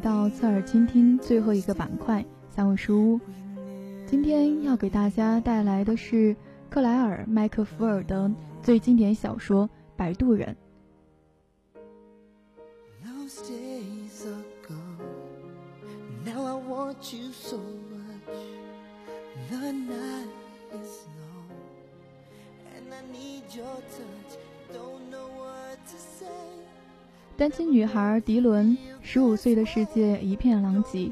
到侧耳倾听最后一个板块三味书屋。今天要给大家带来的是克莱尔·麦克福尔的最经典小说《摆渡人》。单亲女孩迪伦，十五岁的世界一片狼藉，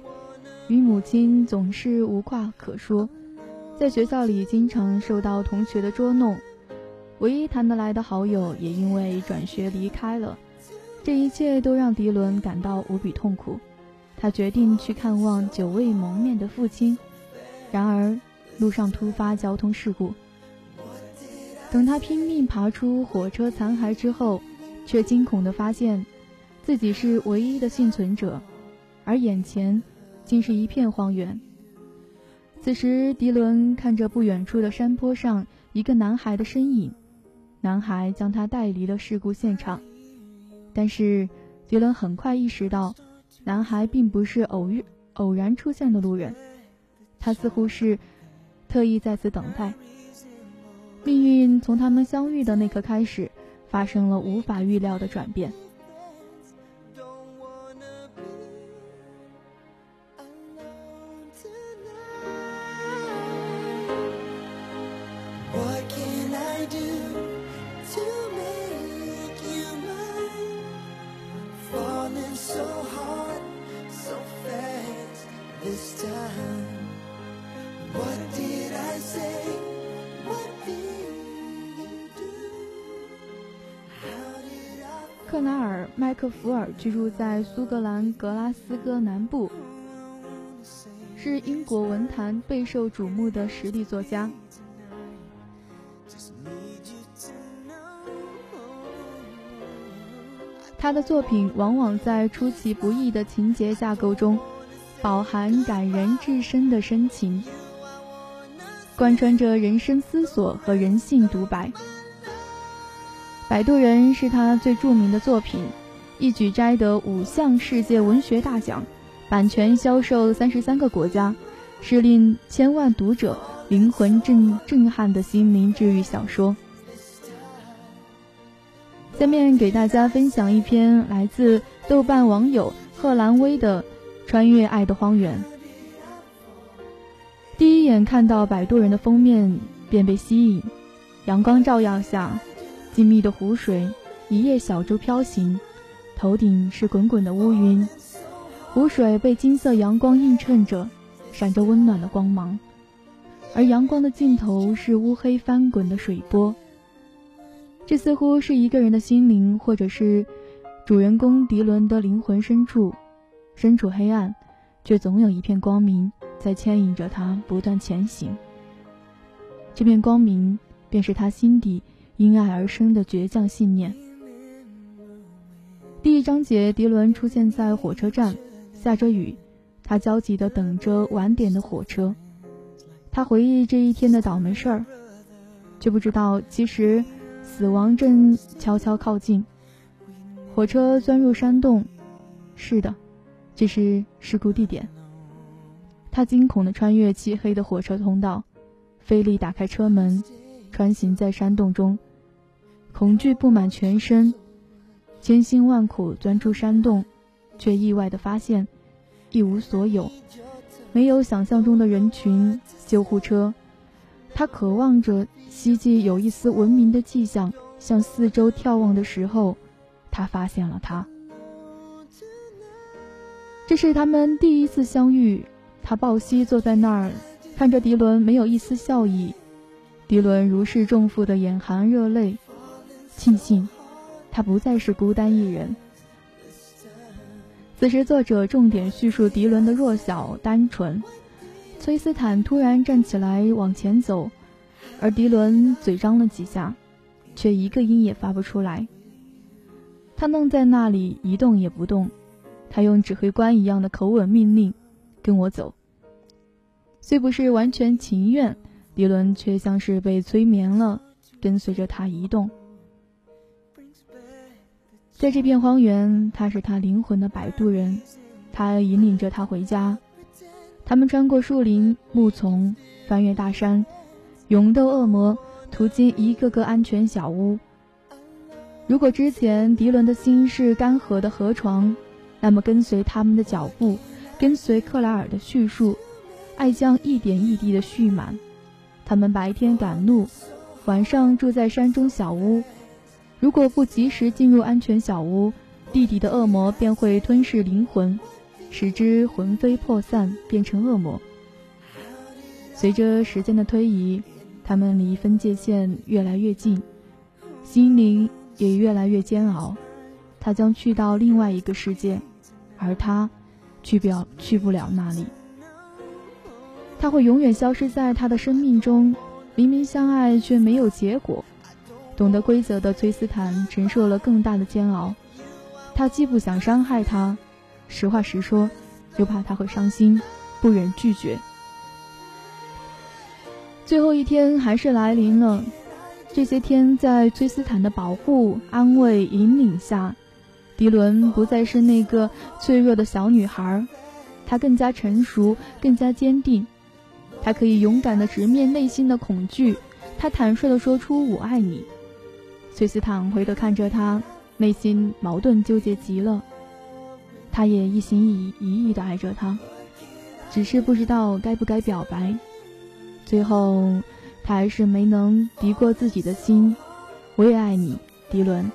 与母亲总是无话可说，在学校里经常受到同学的捉弄，唯一谈得来的好友也因为转学离开了，这一切都让迪伦感到无比痛苦。他决定去看望久未谋面的父亲，然而路上突发交通事故。等他拼命爬出火车残骸之后，却惊恐地发现。自己是唯一的幸存者，而眼前竟是一片荒原。此时，迪伦看着不远处的山坡上一个男孩的身影，男孩将他带离了事故现场。但是，迪伦很快意识到，男孩并不是偶遇偶然出现的路人，他似乎是特意在此等待。命运从他们相遇的那刻开始，发生了无法预料的转变。克纳尔·麦克福尔居住在苏格兰格拉斯哥南部，是英国文坛备受瞩目的实力作家。他的作品往往在出其不意的情节架构中，饱含感人至深的深情，贯穿着人生思索和人性独白。《摆渡人》是他最著名的作品，一举摘得五项世界文学大奖，版权销售三十三个国家，是令千万读者灵魂震震撼的心灵治愈小说。下面给大家分享一篇来自豆瓣网友贺兰威的《穿越爱的荒原》。第一眼看到《摆渡人》的封面便被吸引，阳光照耀下。静谧的湖水，一叶小舟飘行，头顶是滚滚的乌云，湖水被金色阳光映衬着，闪着温暖的光芒，而阳光的尽头是乌黑翻滚的水波。这似乎是一个人的心灵，或者是主人公迪伦的灵魂深处，身处黑暗，却总有一片光明在牵引着他不断前行。这片光明，便是他心底。因爱而生的倔强信念。第一章节，迪伦出现在火车站，下着雨，他焦急地等着晚点的火车。他回忆这一天的倒霉事儿，却不知道其实死亡正悄悄靠近。火车钻入山洞，是的，这是事故地点。他惊恐地穿越漆黑的火车通道，费力打开车门，穿行在山洞中。恐惧布满全身，千辛万苦钻出山洞，却意外的发现一无所有，没有想象中的人群、救护车。他渴望着希冀有一丝文明的迹象，向四周眺望的时候，他发现了他。这是他们第一次相遇。他抱膝坐在那儿，看着迪伦，没有一丝笑意。迪伦如释重负的眼含热泪，庆幸他不再是孤单一人。此时，作者重点叙述迪伦的弱小、单纯。崔斯坦突然站起来往前走，而迪伦嘴张了几下，却一个音也发不出来。他愣在那里，一动也不动。他用指挥官一样的口吻命令：“跟我走。”虽不是完全情愿，迪伦却像是被催眠了，跟随着他移动。在这片荒原，他是他灵魂的摆渡人，他引领着他回家。他们穿过树林、木丛，翻越大山，勇斗恶魔，途经一个个安全小屋。如果之前迪伦的心是干涸的河床，那么跟随他们的脚步，跟随克莱尔的叙述，爱将一点一滴的蓄满。他们白天赶路，晚上住在山中小屋。如果不及时进入安全小屋，地底的恶魔便会吞噬灵魂，使之魂飞魄散，变成恶魔。随着时间的推移，他们离分界线越来越近，心灵也越来越煎熬。他将去到另外一个世界，而他去不了，去不了那里。他会永远消失在他的生命中。明明相爱，却没有结果。懂得规则的崔斯坦承受了更大的煎熬，他既不想伤害他，实话实说，又怕他会伤心，不忍拒绝。最后一天还是来临了，这些天在崔斯坦的保护、安慰、引领下，迪伦不再是那个脆弱的小女孩，她更加成熟，更加坚定，她可以勇敢地直面内心的恐惧，她坦率地说出“我爱你”。崔斯坦回头看着他，内心矛盾纠结极了。他也一心一意一意的爱着他，只是不知道该不该表白。最后，他还是没能敌过自己的心。我也爱你，迪伦。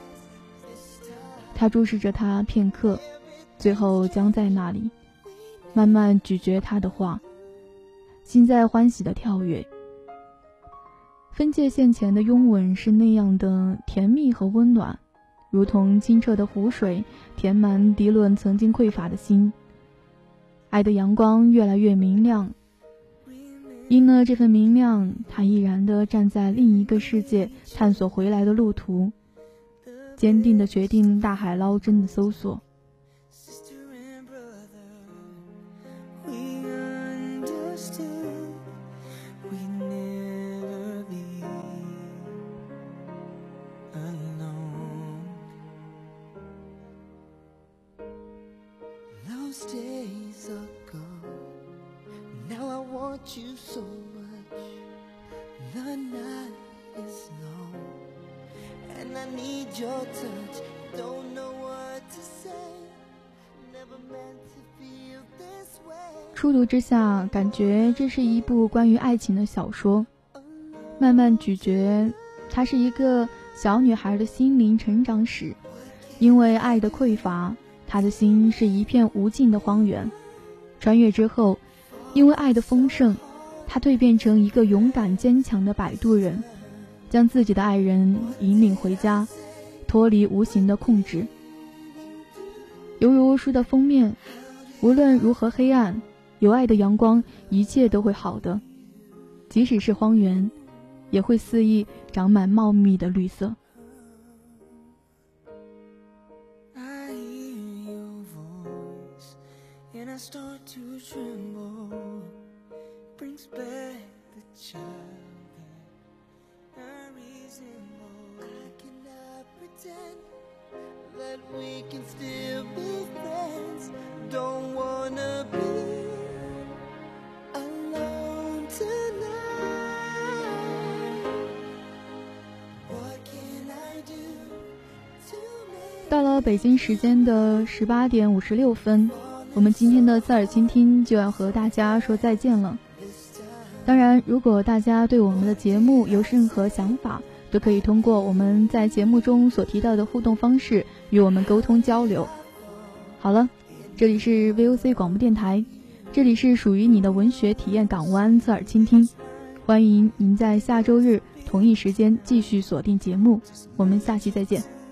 他注视着他片刻，最后僵在那里，慢慢咀嚼他的话，心在欢喜的跳跃。分界线前的拥吻是那样的甜蜜和温暖，如同清澈的湖水，填满迪伦曾经匮乏的心。爱的阳光越来越明亮，因了这份明亮，他毅然地站在另一个世界探索回来的路途，坚定地决定大海捞针的搜索。初读之下，感觉这是一部关于爱情的小说。慢慢咀嚼，它是一个小女孩的心灵成长史。因为爱的匮乏，她的心是一片无尽的荒原。穿越之后，因为爱的丰盛，她蜕变成一个勇敢坚强的摆渡人，将自己的爱人引领回家。脱离无形的控制，犹如书的封面。无论如何黑暗，有爱的阳光，一切都会好的。即使是荒原，也会肆意长满茂密的绿色。北京时间的十八点五十六分，我们今天的侧耳倾听就要和大家说再见了。当然，如果大家对我们的节目有任何想法，都可以通过我们在节目中所提到的互动方式与我们沟通交流。好了，这里是 VOC 广播电台，这里是属于你的文学体验港湾，侧耳倾听。欢迎您在下周日同一时间继续锁定节目，我们下期再见。